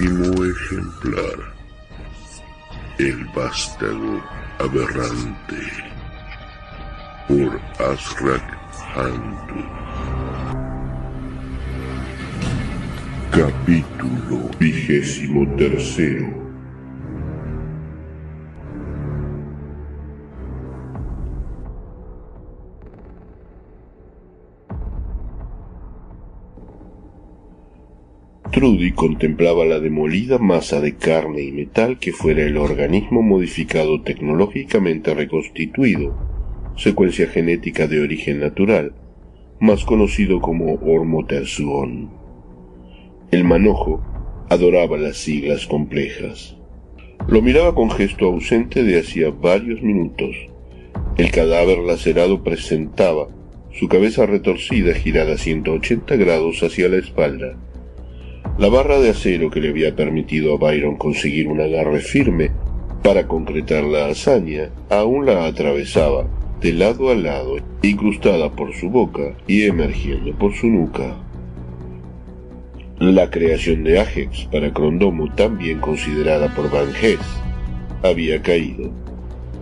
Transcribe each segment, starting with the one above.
duodécimo ejemplar. El vástago aberrante. Por Asrak Hantu. Capítulo vigésimo tercero. Trudy contemplaba la demolida masa de carne y metal que fuera el organismo modificado tecnológicamente reconstituido, secuencia genética de origen natural, más conocido como Ormotersuon. El manojo adoraba las siglas complejas. Lo miraba con gesto ausente de hacía varios minutos. El cadáver lacerado presentaba su cabeza retorcida girada 180 grados hacia la espalda. La barra de acero que le había permitido a Byron conseguir un agarre firme para concretar la hazaña aún la atravesaba de lado a lado, incrustada por su boca y emergiendo por su nuca. La creación de Ajax para Crondomo, también considerada por Van Hess, había caído,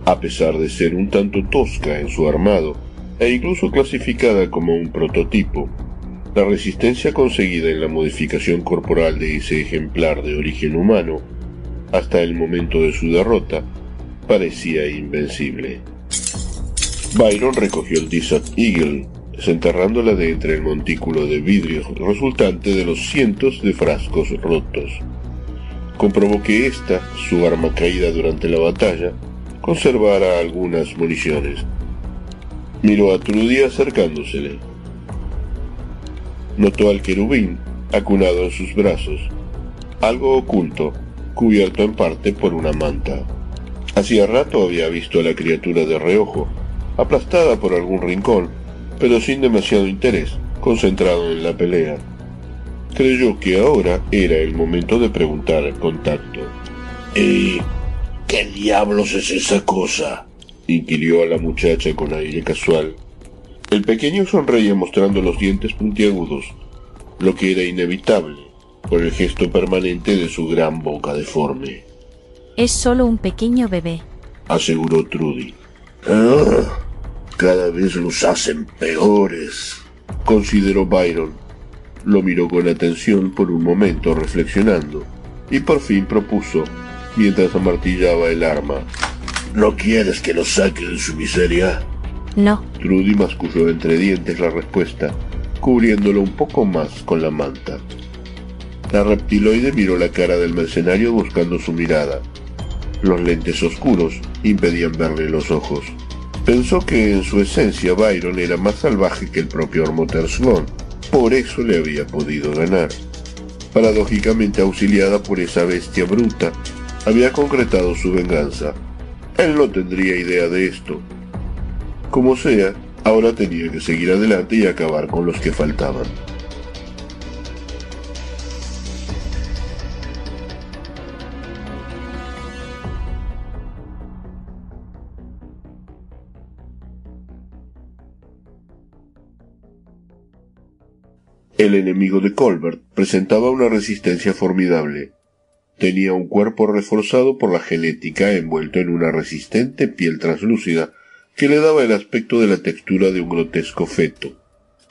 a pesar de ser un tanto tosca en su armado e incluso clasificada como un prototipo. La resistencia conseguida en la modificación corporal de ese ejemplar de origen humano, hasta el momento de su derrota, parecía invencible. Byron recogió el Desert Eagle, desenterrándola de entre el montículo de vidrio resultante de los cientos de frascos rotos. Comprobó que ésta, su arma caída durante la batalla, conservara algunas municiones. Miró a Trudy acercándosele. Notó al querubín acunado en sus brazos, algo oculto, cubierto en parte por una manta. Hacía rato había visto a la criatura de reojo, aplastada por algún rincón, pero sin demasiado interés, concentrado en la pelea. Creyó que ahora era el momento de preguntar el contacto. ¿Y qué diablos es esa cosa? inquirió a la muchacha con aire casual. El pequeño sonreía mostrando los dientes puntiagudos, lo que era inevitable por el gesto permanente de su gran boca deforme. Es solo un pequeño bebé, aseguró Trudy. Ah, cada vez los hacen peores, consideró Byron. Lo miró con atención por un momento reflexionando y por fin propuso, mientras amartillaba el arma. ¿No quieres que lo saque de su miseria? No. Trudy masculló entre dientes la respuesta, cubriéndolo un poco más con la manta. La reptiloide miró la cara del mercenario buscando su mirada. Los lentes oscuros impedían verle los ojos. Pensó que en su esencia Byron era más salvaje que el propio Ormotersgon, por eso le había podido ganar. Paradójicamente auxiliada por esa bestia bruta, había concretado su venganza. Él no tendría idea de esto. Como sea, ahora tenía que seguir adelante y acabar con los que faltaban. El enemigo de Colbert presentaba una resistencia formidable. Tenía un cuerpo reforzado por la genética envuelto en una resistente piel translúcida que le daba el aspecto de la textura de un grotesco feto.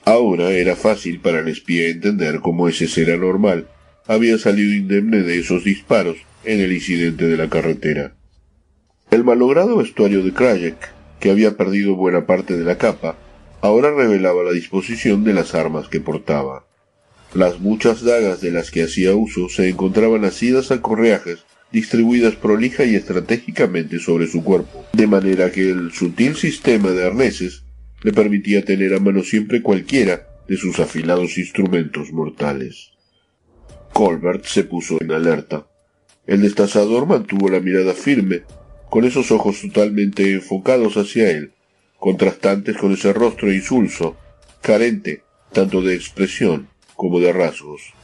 Ahora era fácil para el espía entender cómo ese ser anormal había salido indemne de esos disparos en el incidente de la carretera. El malogrado vestuario de Krajek, que había perdido buena parte de la capa, ahora revelaba la disposición de las armas que portaba. Las muchas dagas de las que hacía uso se encontraban asidas a correajes distribuidas prolija y estratégicamente sobre su cuerpo, de manera que el sutil sistema de arneses le permitía tener a mano siempre cualquiera de sus afilados instrumentos mortales. Colbert se puso en alerta. El destazador mantuvo la mirada firme, con esos ojos totalmente enfocados hacia él, contrastantes con ese rostro insulso, carente tanto de expresión como de rasgos.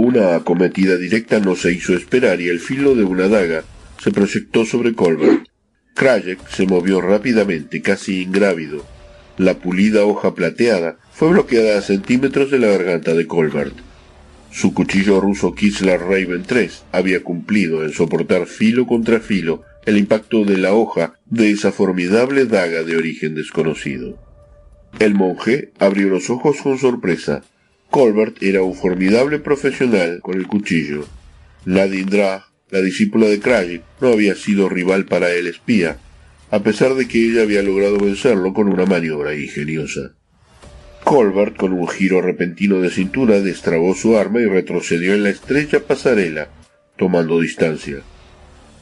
Una acometida directa no se hizo esperar y el filo de una daga se proyectó sobre Colbert. Krajek se movió rápidamente, casi ingrávido. La pulida hoja plateada fue bloqueada a centímetros de la garganta de Colbert. Su cuchillo ruso Kisler Raven III había cumplido en soportar filo contra filo el impacto de la hoja de esa formidable daga de origen desconocido. El monje abrió los ojos con sorpresa. Colbert era un formidable profesional con el cuchillo. Nadine Drag, la discípula de Craig, no había sido rival para el espía, a pesar de que ella había logrado vencerlo con una maniobra ingeniosa. Colbert, con un giro repentino de cintura, destrabó su arma y retrocedió en la estrecha pasarela, tomando distancia.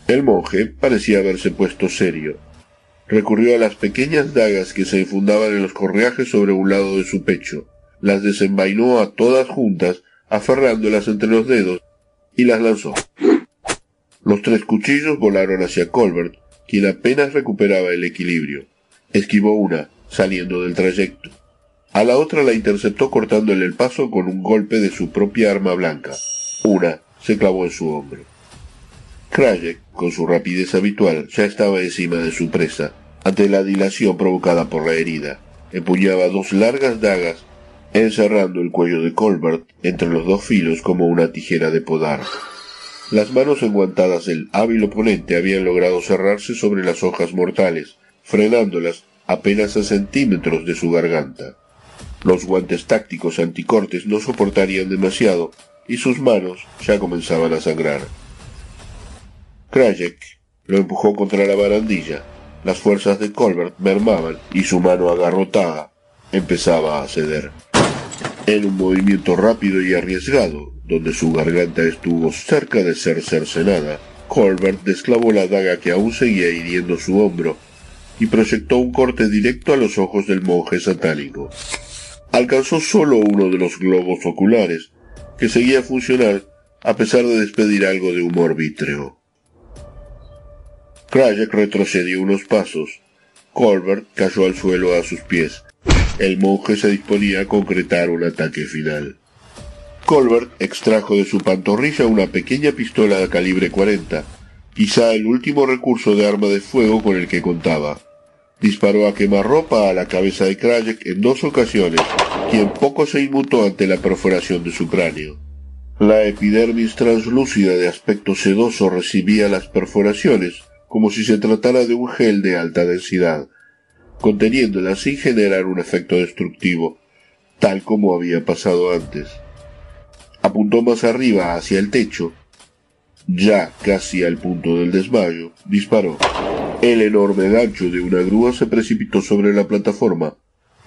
El monje parecía haberse puesto serio. Recurrió a las pequeñas dagas que se enfundaban en los correajes sobre un lado de su pecho, las desenvainó a todas juntas, aferrándolas entre los dedos, y las lanzó. Los tres cuchillos volaron hacia Colbert, quien apenas recuperaba el equilibrio. Esquivó una, saliendo del trayecto. A la otra la interceptó cortándole el paso con un golpe de su propia arma blanca. Una se clavó en su hombro. Krajek, con su rapidez habitual, ya estaba encima de su presa, ante la dilación provocada por la herida. Empuñaba dos largas dagas, encerrando el cuello de Colbert entre los dos filos como una tijera de podar. Las manos enguantadas del hábil oponente habían logrado cerrarse sobre las hojas mortales, frenándolas apenas a centímetros de su garganta. Los guantes tácticos anticortes no soportarían demasiado y sus manos ya comenzaban a sangrar. Krajek lo empujó contra la barandilla. Las fuerzas de Colbert mermaban y su mano agarrotada empezaba a ceder. En un movimiento rápido y arriesgado, donde su garganta estuvo cerca de ser cercenada, Colbert desclavó la daga que aún seguía hiriendo su hombro y proyectó un corte directo a los ojos del monje satánico. Alcanzó solo uno de los globos oculares, que seguía a funcionar a pesar de despedir algo de humor vítreo. Krajek retrocedió unos pasos. Colbert cayó al suelo a sus pies. El monje se disponía a concretar un ataque final. Colbert extrajo de su pantorrilla una pequeña pistola de calibre 40, quizá el último recurso de arma de fuego con el que contaba. Disparó a quemarropa a la cabeza de Krajek en dos ocasiones, quien poco se inmutó ante la perforación de su cráneo. La epidermis translúcida de aspecto sedoso recibía las perforaciones, como si se tratara de un gel de alta densidad, conteniéndola sin generar un efecto destructivo, tal como había pasado antes. Apuntó más arriba hacia el techo, ya casi al punto del desmayo, disparó. El enorme gancho de una grúa se precipitó sobre la plataforma,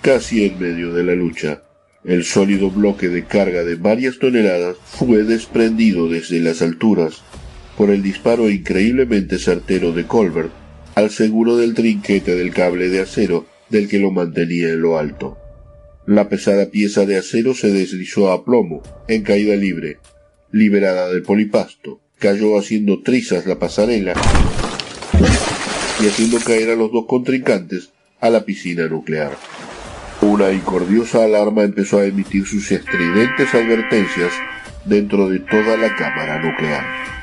casi en medio de la lucha. El sólido bloque de carga de varias toneladas fue desprendido desde las alturas por el disparo increíblemente certero de Colbert al seguro del trinquete del cable de acero del que lo mantenía en lo alto. La pesada pieza de acero se deslizó a plomo, en caída libre, liberada del polipasto, cayó haciendo trizas la pasarela y haciendo caer a los dos contrincantes a la piscina nuclear. Una incordiosa alarma empezó a emitir sus estridentes advertencias dentro de toda la cámara nuclear.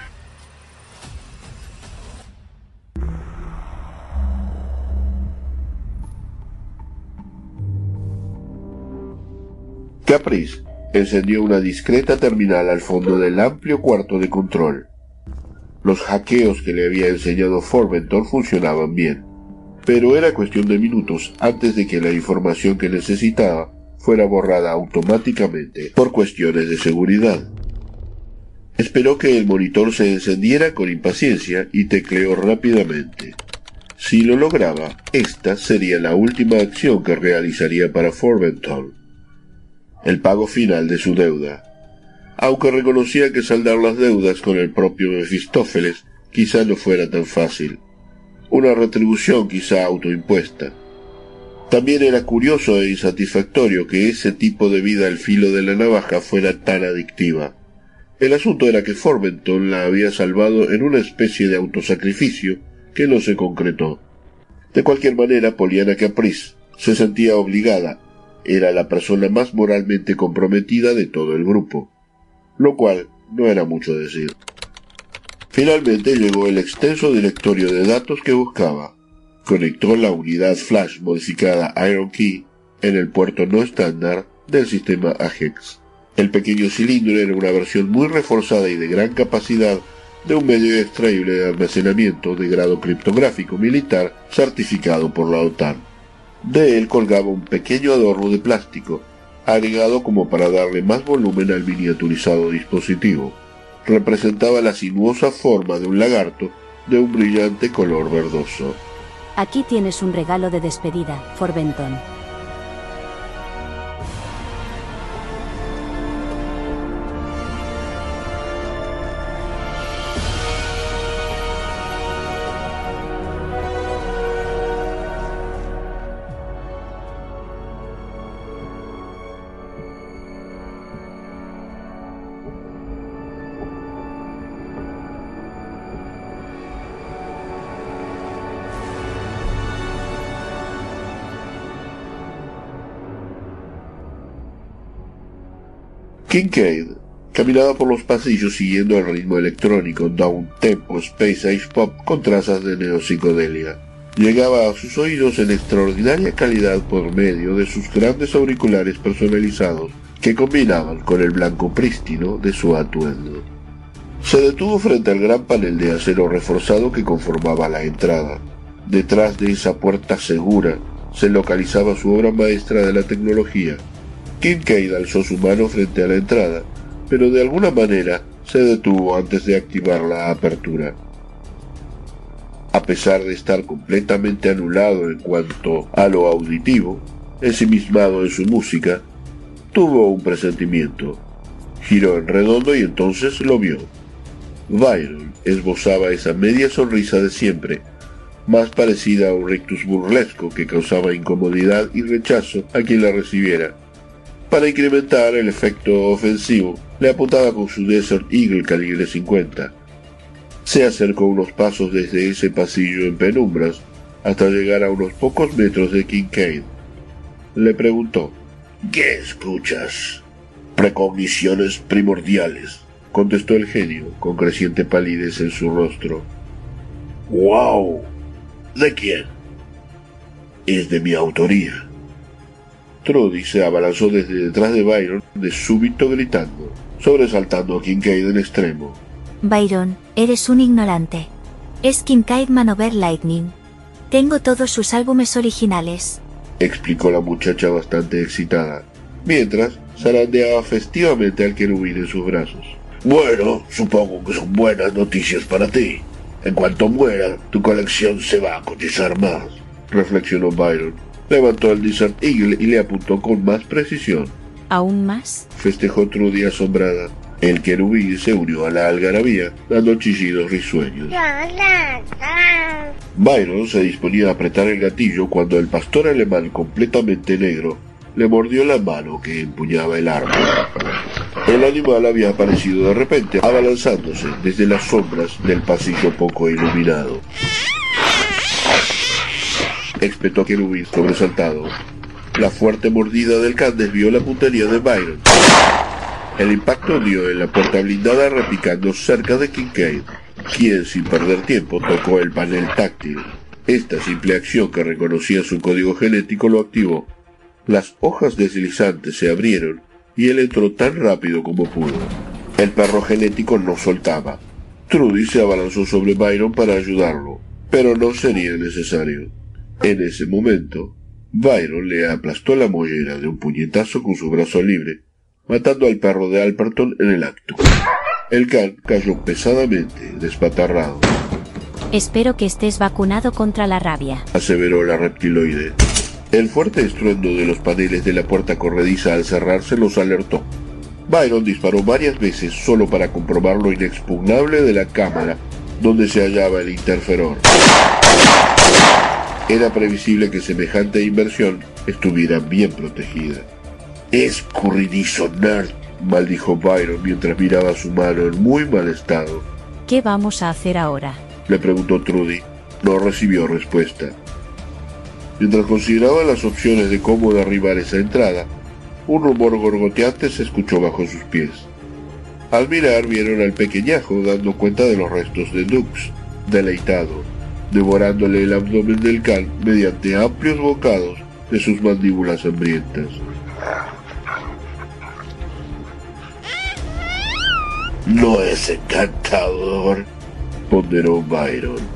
Caprice encendió una discreta terminal al fondo del amplio cuarto de control. Los hackeos que le había enseñado Formentor funcionaban bien, pero era cuestión de minutos antes de que la información que necesitaba fuera borrada automáticamente por cuestiones de seguridad. Esperó que el monitor se encendiera con impaciencia y tecleó rápidamente. Si lo lograba, esta sería la última acción que realizaría para Formentor. El pago final de su deuda. Aunque reconocía que saldar las deudas con el propio Mefistófeles quizá no fuera tan fácil. Una retribución quizá autoimpuesta. También era curioso e insatisfactorio que ese tipo de vida al filo de la navaja fuera tan adictiva. El asunto era que Formenton la había salvado en una especie de autosacrificio que no se concretó. De cualquier manera, Poliana Caprice se sentía obligada. Era la persona más moralmente comprometida de todo el grupo. Lo cual no era mucho decir. Finalmente llegó el extenso directorio de datos que buscaba. Conectó la unidad flash modificada Iron Key en el puerto no estándar del sistema AGEX. El pequeño cilindro era una versión muy reforzada y de gran capacidad de un medio extraíble de almacenamiento de grado criptográfico militar certificado por la OTAN. De él colgaba un pequeño adorno de plástico, agregado como para darle más volumen al miniaturizado dispositivo. Representaba la sinuosa forma de un lagarto de un brillante color verdoso. Aquí tienes un regalo de despedida, Forbenton. Kincaid caminaba por los pasillos siguiendo el ritmo electrónico down tempo space age pop con trazas de neopsicodelia. Llegaba a sus oídos en extraordinaria calidad por medio de sus grandes auriculares personalizados que combinaban con el blanco prístino de su atuendo. Se detuvo frente al gran panel de acero reforzado que conformaba la entrada. Detrás de esa puerta segura se localizaba su obra maestra de la tecnología, Kincaid alzó su mano frente a la entrada, pero de alguna manera se detuvo antes de activar la apertura. A pesar de estar completamente anulado en cuanto a lo auditivo, ensimismado en su música, tuvo un presentimiento. Giró en redondo y entonces lo vio. Byron esbozaba esa media sonrisa de siempre, más parecida a un rictus burlesco que causaba incomodidad y rechazo a quien la recibiera. Para incrementar el efecto ofensivo, le apuntaba con su Desert Eagle calibre 50. Se acercó unos pasos desde ese pasillo en penumbras hasta llegar a unos pocos metros de Kincaid. Le preguntó, ¿Qué escuchas? Precogniciones primordiales, contestó el genio con creciente palidez en su rostro. ¡Wow! ¿De quién? Es de mi autoría. Trody se abalanzó desde detrás de Byron, de súbito gritando, sobresaltando a Kincaid en extremo. Byron, eres un ignorante. Es Kincaid Manover Lightning. Tengo todos sus álbumes originales. Explicó la muchacha bastante excitada, mientras zarandeaba festivamente al querubín en sus brazos. Bueno, supongo que son buenas noticias para ti. En cuanto muera, tu colección se va a cotizar más, reflexionó Byron Levantó el Desert Eagle y le apuntó con más precisión. ¿Aún más? Festejó Trudy asombrada. El querubín se unió a la algarabía, dando chillidos risueños. Byron se disponía a apretar el gatillo cuando el pastor alemán completamente negro le mordió la mano que empuñaba el arma. El animal había aparecido de repente, abalanzándose desde las sombras del pasillo poco iluminado espetó Kerubin sobresaltado. La fuerte mordida del can desvió la puntería de Byron. El impacto dio en la puerta blindada repicando cerca de Kincaid, quien sin perder tiempo tocó el panel táctil. Esta simple acción que reconocía su código genético lo activó. Las hojas deslizantes se abrieron y él entró tan rápido como pudo. El perro genético no soltaba. Trudy se abalanzó sobre Byron para ayudarlo, pero no sería necesario. En ese momento, Byron le aplastó la mollera de un puñetazo con su brazo libre, matando al perro de Alperton en el acto. El can cayó pesadamente, despatarrado. Espero que estés vacunado contra la rabia, aseveró la reptiloide. El fuerte estruendo de los paneles de la puerta corrediza al cerrarse los alertó. Byron disparó varias veces solo para comprobar lo inexpugnable de la cámara donde se hallaba el interferor. Era previsible que semejante inversión estuviera bien protegida. Escurridizo nerd, maldijo Byron mientras miraba su mano en muy mal estado. ¿Qué vamos a hacer ahora? Le preguntó Trudy. No recibió respuesta. Mientras consideraba las opciones de cómo derribar esa entrada, un rumor gorgoteante se escuchó bajo sus pies. Al mirar vieron al pequeñajo dando cuenta de los restos de Dux, deleitado, devorándole el abdomen del can mediante amplios bocados de sus mandíbulas hambrientas. No es encantador, ponderó Byron.